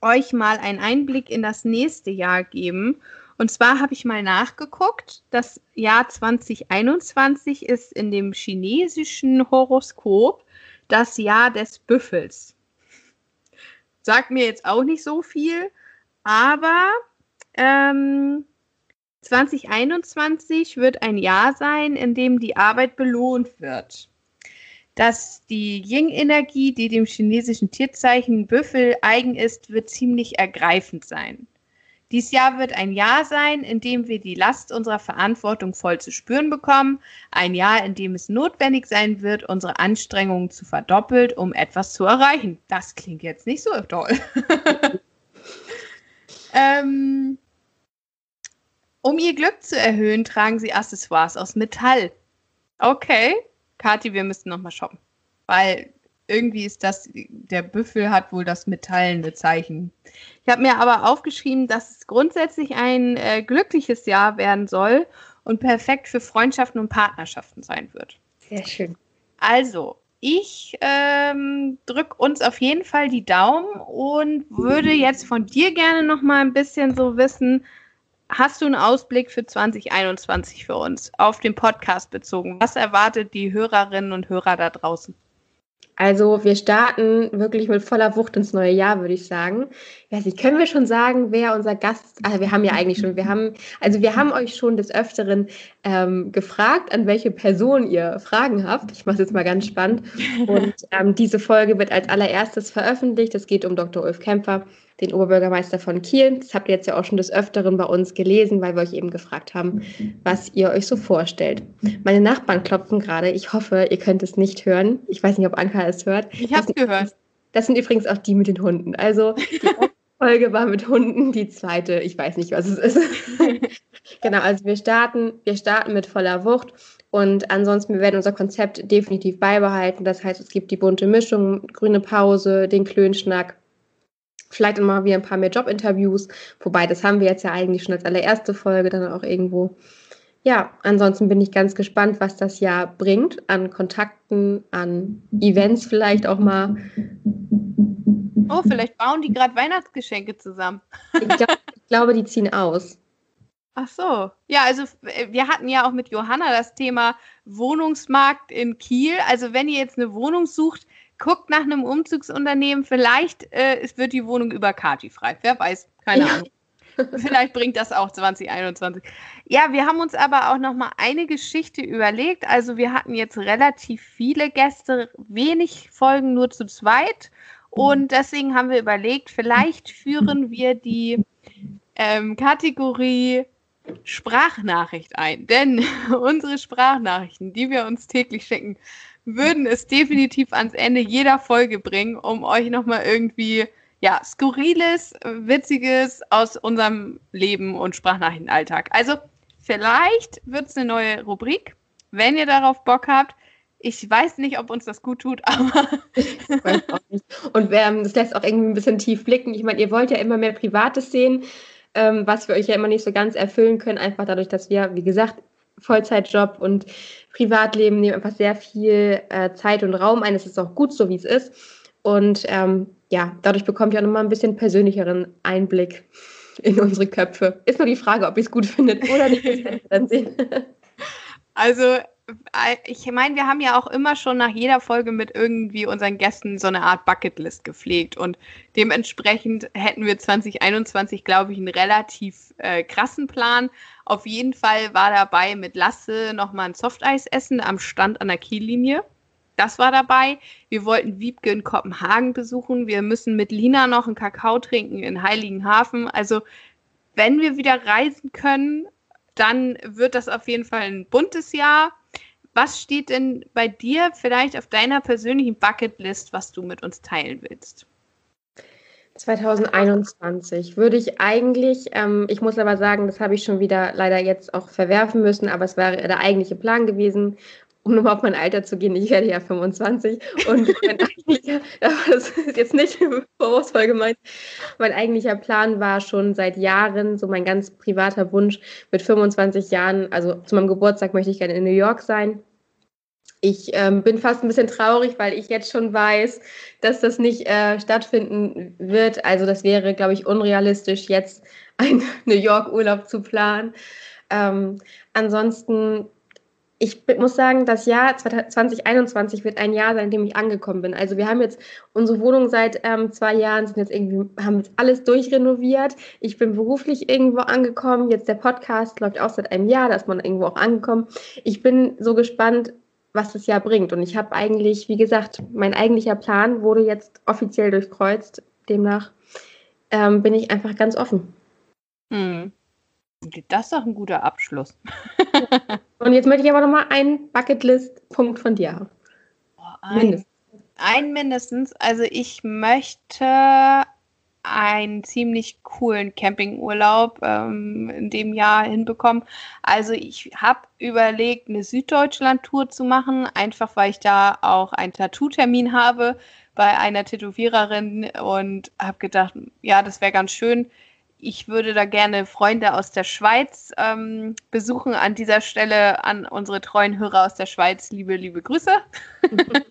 euch mal einen Einblick in das nächste Jahr geben. Und zwar habe ich mal nachgeguckt. Das Jahr 2021 ist in dem chinesischen Horoskop das Jahr des Büffels. Sagt mir jetzt auch nicht so viel, aber ähm, 2021 wird ein Jahr sein, in dem die Arbeit belohnt wird. Dass die Yin-Energie, die dem chinesischen Tierzeichen Büffel eigen ist, wird ziemlich ergreifend sein. Dies Jahr wird ein Jahr sein, in dem wir die Last unserer Verantwortung voll zu spüren bekommen. Ein Jahr, in dem es notwendig sein wird, unsere Anstrengungen zu verdoppelt, um etwas zu erreichen. Das klingt jetzt nicht so toll. *laughs* ähm, um ihr Glück zu erhöhen, tragen sie Accessoires aus Metall. Okay, Kathi, wir müssen nochmal shoppen. Weil irgendwie ist das, der Büffel hat wohl das metallene Zeichen. Ich habe mir aber aufgeschrieben, dass es grundsätzlich ein äh, glückliches Jahr werden soll und perfekt für Freundschaften und Partnerschaften sein wird. Sehr schön. Also, ich ähm, drücke uns auf jeden Fall die Daumen und würde jetzt von dir gerne noch mal ein bisschen so wissen, Hast du einen Ausblick für 2021 für uns auf den Podcast bezogen? Was erwartet die Hörerinnen und Hörer da draußen? Also wir starten wirklich mit voller Wucht ins neue Jahr, würde ich sagen. Ich weiß nicht, können wir schon sagen, wer unser Gast, also wir haben ja eigentlich schon, wir haben, also wir haben euch schon des Öfteren ähm, gefragt, an welche Person ihr Fragen habt. Ich mache es jetzt mal ganz spannend. *laughs* Und ähm, diese Folge wird als allererstes veröffentlicht. Es geht um Dr. Ulf Kempfer den Oberbürgermeister von Kiel. Das habt ihr jetzt ja auch schon des Öfteren bei uns gelesen, weil wir euch eben gefragt haben, was ihr euch so vorstellt. Meine Nachbarn klopfen gerade. Ich hoffe, ihr könnt es nicht hören. Ich weiß nicht, ob Anka es hört. Ich habe es gehört. Das sind übrigens auch die mit den Hunden. Also die *laughs* Folge war mit Hunden, die zweite, ich weiß nicht, was es ist. *laughs* genau, also wir starten, wir starten mit voller Wucht und ansonsten, wir werden unser Konzept definitiv beibehalten. Das heißt, es gibt die bunte Mischung, grüne Pause, den Klönschnack vielleicht immer wieder ein paar mehr Jobinterviews, wobei das haben wir jetzt ja eigentlich schon als allererste Folge dann auch irgendwo. Ja, ansonsten bin ich ganz gespannt, was das Jahr bringt an Kontakten, an Events vielleicht auch mal. Oh, vielleicht bauen die gerade Weihnachtsgeschenke zusammen. ich, glaub, ich glaube, die ziehen aus. Ach so. Ja, also wir hatten ja auch mit Johanna das Thema Wohnungsmarkt in Kiel. Also wenn ihr jetzt eine Wohnung sucht, guckt nach einem Umzugsunternehmen. Vielleicht äh, wird die Wohnung über Kati frei. Wer weiß, keine ja. Ahnung. Vielleicht bringt das auch 2021. Ja, wir haben uns aber auch noch mal eine Geschichte überlegt. Also wir hatten jetzt relativ viele Gäste, wenig Folgen nur zu zweit. Und deswegen haben wir überlegt, vielleicht führen wir die ähm, Kategorie Sprachnachricht ein. Denn *laughs* unsere Sprachnachrichten, die wir uns täglich schicken, würden es definitiv ans Ende jeder Folge bringen, um euch nochmal irgendwie ja, skurriles, witziges aus unserem Leben und Sprachnachrichtenalltag. Also vielleicht wird es eine neue Rubrik, wenn ihr darauf Bock habt. Ich weiß nicht, ob uns das gut tut, *laughs* aber. ich weiß auch nicht. Und das lässt auch irgendwie ein bisschen tief blicken. Ich meine, ihr wollt ja immer mehr Privates sehen, ähm, was wir euch ja immer nicht so ganz erfüllen können, einfach dadurch, dass wir, wie gesagt, Vollzeitjob und Privatleben nehmen einfach sehr viel äh, Zeit und Raum ein. Es ist auch gut so, wie es ist. Und ähm, ja, dadurch bekommt ihr auch nochmal ein bisschen persönlicheren Einblick in unsere Köpfe. Ist nur die Frage, ob ihr es gut *laughs* findet oder nicht. dann sehen. Also ich meine, wir haben ja auch immer schon nach jeder Folge mit irgendwie unseren Gästen so eine Art Bucketlist gepflegt und dementsprechend hätten wir 2021, glaube ich, einen relativ äh, krassen Plan. Auf jeden Fall war dabei mit Lasse nochmal ein Softeis essen am Stand an der Kiellinie. Das war dabei. Wir wollten Wiebke in Kopenhagen besuchen. Wir müssen mit Lina noch einen Kakao trinken in Heiligenhafen. Also, wenn wir wieder reisen können, dann wird das auf jeden Fall ein buntes Jahr. Was steht denn bei dir vielleicht auf deiner persönlichen Bucketlist, was du mit uns teilen willst? 2021 würde ich eigentlich, ähm, ich muss aber sagen, das habe ich schon wieder leider jetzt auch verwerfen müssen, aber es wäre der eigentliche Plan gewesen, um nochmal auf mein Alter zu gehen, ich werde ja 25 und mein *laughs* eigentlicher, *laughs* das ist jetzt nicht vorwurfsvoll gemeint, mein eigentlicher Plan war schon seit Jahren, so mein ganz privater Wunsch, mit 25 Jahren, also zu meinem Geburtstag möchte ich gerne in New York sein ich ähm, bin fast ein bisschen traurig, weil ich jetzt schon weiß, dass das nicht äh, stattfinden wird. Also das wäre, glaube ich, unrealistisch, jetzt einen *laughs* New York-Urlaub zu planen. Ähm, ansonsten, ich muss sagen, das Jahr 2021 wird ein Jahr sein, in dem ich angekommen bin. Also wir haben jetzt unsere Wohnung seit ähm, zwei Jahren, sind jetzt irgendwie, haben jetzt alles durchrenoviert. Ich bin beruflich irgendwo angekommen. Jetzt der Podcast läuft auch seit einem Jahr, da ist man irgendwo auch angekommen. Ich bin so gespannt, was das Jahr bringt. Und ich habe eigentlich, wie gesagt, mein eigentlicher Plan wurde jetzt offiziell durchkreuzt. Demnach ähm, bin ich einfach ganz offen. Hm. Das ist doch ein guter Abschluss. *laughs* Und jetzt möchte ich aber nochmal einen Bucketlist-Punkt von dir haben. Oh, ein, mindestens. ein mindestens. Also ich möchte einen ziemlich coolen Campingurlaub ähm, in dem Jahr hinbekommen. Also ich habe überlegt, eine Süddeutschland-Tour zu machen, einfach weil ich da auch einen Tattoo-Termin habe bei einer Tätowiererin und habe gedacht, ja, das wäre ganz schön. Ich würde da gerne Freunde aus der Schweiz ähm, besuchen. An dieser Stelle an unsere treuen Hörer aus der Schweiz, liebe, liebe Grüße. *laughs*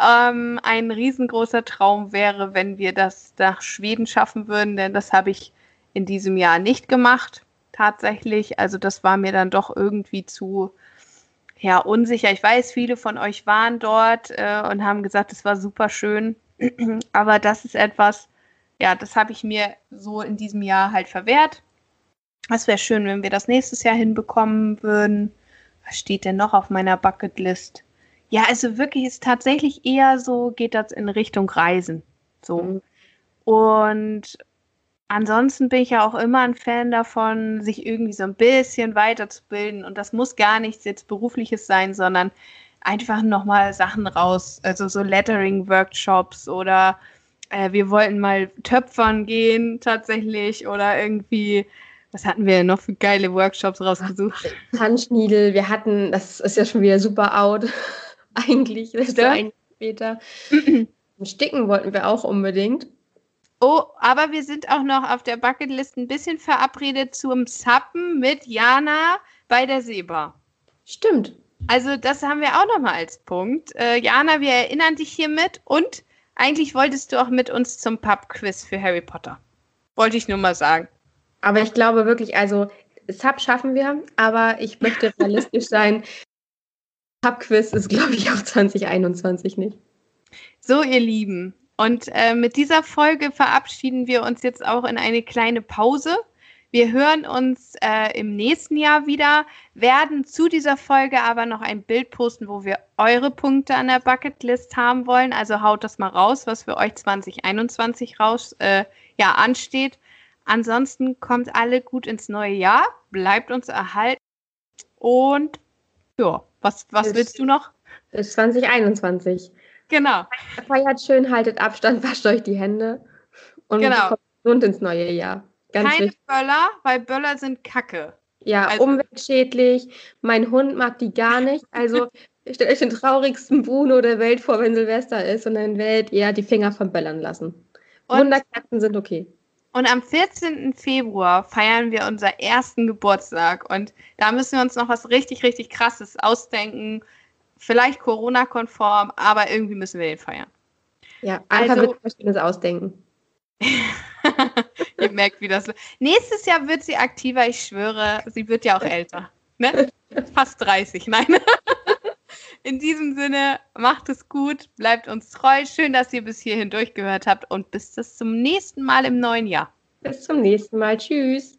Ähm, ein riesengroßer Traum wäre, wenn wir das nach Schweden schaffen würden, denn das habe ich in diesem Jahr nicht gemacht, tatsächlich. Also das war mir dann doch irgendwie zu ja, unsicher. Ich weiß, viele von euch waren dort äh, und haben gesagt, es war super schön. *clears throat* Aber das ist etwas, ja, das habe ich mir so in diesem Jahr halt verwehrt. Es wäre schön, wenn wir das nächstes Jahr hinbekommen würden. Was steht denn noch auf meiner Bucketlist? Ja, also wirklich ist tatsächlich eher so, geht das in Richtung Reisen. So. Mhm. Und ansonsten bin ich ja auch immer ein Fan davon, sich irgendwie so ein bisschen weiterzubilden. Und das muss gar nichts jetzt berufliches sein, sondern einfach nochmal Sachen raus. Also so Lettering-Workshops oder äh, wir wollten mal töpfern gehen tatsächlich oder irgendwie was hatten wir noch für geile Workshops rausgesucht? Handschniedel, wir hatten, das ist ja schon wieder super out. *laughs* eigentlich. Das ist so ein später. *clears throat* Sticken wollten wir auch unbedingt. Oh, aber wir sind auch noch auf der Bucketlist ein bisschen verabredet zum Zappen mit Jana bei der Seba. Stimmt. Also das haben wir auch noch mal als Punkt. Äh, Jana, wir erinnern dich hiermit und eigentlich wolltest du auch mit uns zum Pub-Quiz für Harry Potter. Wollte ich nur mal sagen. Aber ich glaube wirklich, also Sub schaffen wir, aber ich möchte *laughs* realistisch sein. Pubquiz ist, glaube ich, auch 2021 nicht. So, ihr Lieben. Und äh, mit dieser Folge verabschieden wir uns jetzt auch in eine kleine Pause. Wir hören uns äh, im nächsten Jahr wieder, werden zu dieser Folge aber noch ein Bild posten, wo wir eure Punkte an der Bucketlist haben wollen. Also haut das mal raus, was für euch 2021 raus äh, ja, ansteht. Ansonsten kommt alle gut ins neue Jahr, bleibt uns erhalten und ja, was, was bis, willst du noch? Bis 2021. Genau. Feiert schön, haltet Abstand, *laughs* wascht euch die Hände und genau. kommt gesund ins neue Jahr. Ganz Keine wichtig. Böller, weil Böller sind Kacke. Ja, also, umweltschädlich. Mein Hund mag die gar *laughs* nicht. Also stellt euch den traurigsten Bruno der Welt vor, wenn Silvester ist und dann werdet ihr die Finger von Böllern lassen. Wunderkatzen sind okay. Und am 14. Februar feiern wir unseren ersten Geburtstag. Und da müssen wir uns noch was richtig, richtig Krasses ausdenken. Vielleicht Corona-konform, aber irgendwie müssen wir den feiern. Ja, einfach also, wird Schönes ausdenken. *laughs* Ihr merkt, wie das. Nächstes Jahr wird sie aktiver, ich schwöre. Sie wird ja auch älter. Ne? Fast 30, nein. *laughs* In diesem Sinne, macht es gut, bleibt uns treu. Schön, dass ihr bis hierhin durchgehört habt und bis zum nächsten Mal im neuen Jahr. Bis zum nächsten Mal. Tschüss.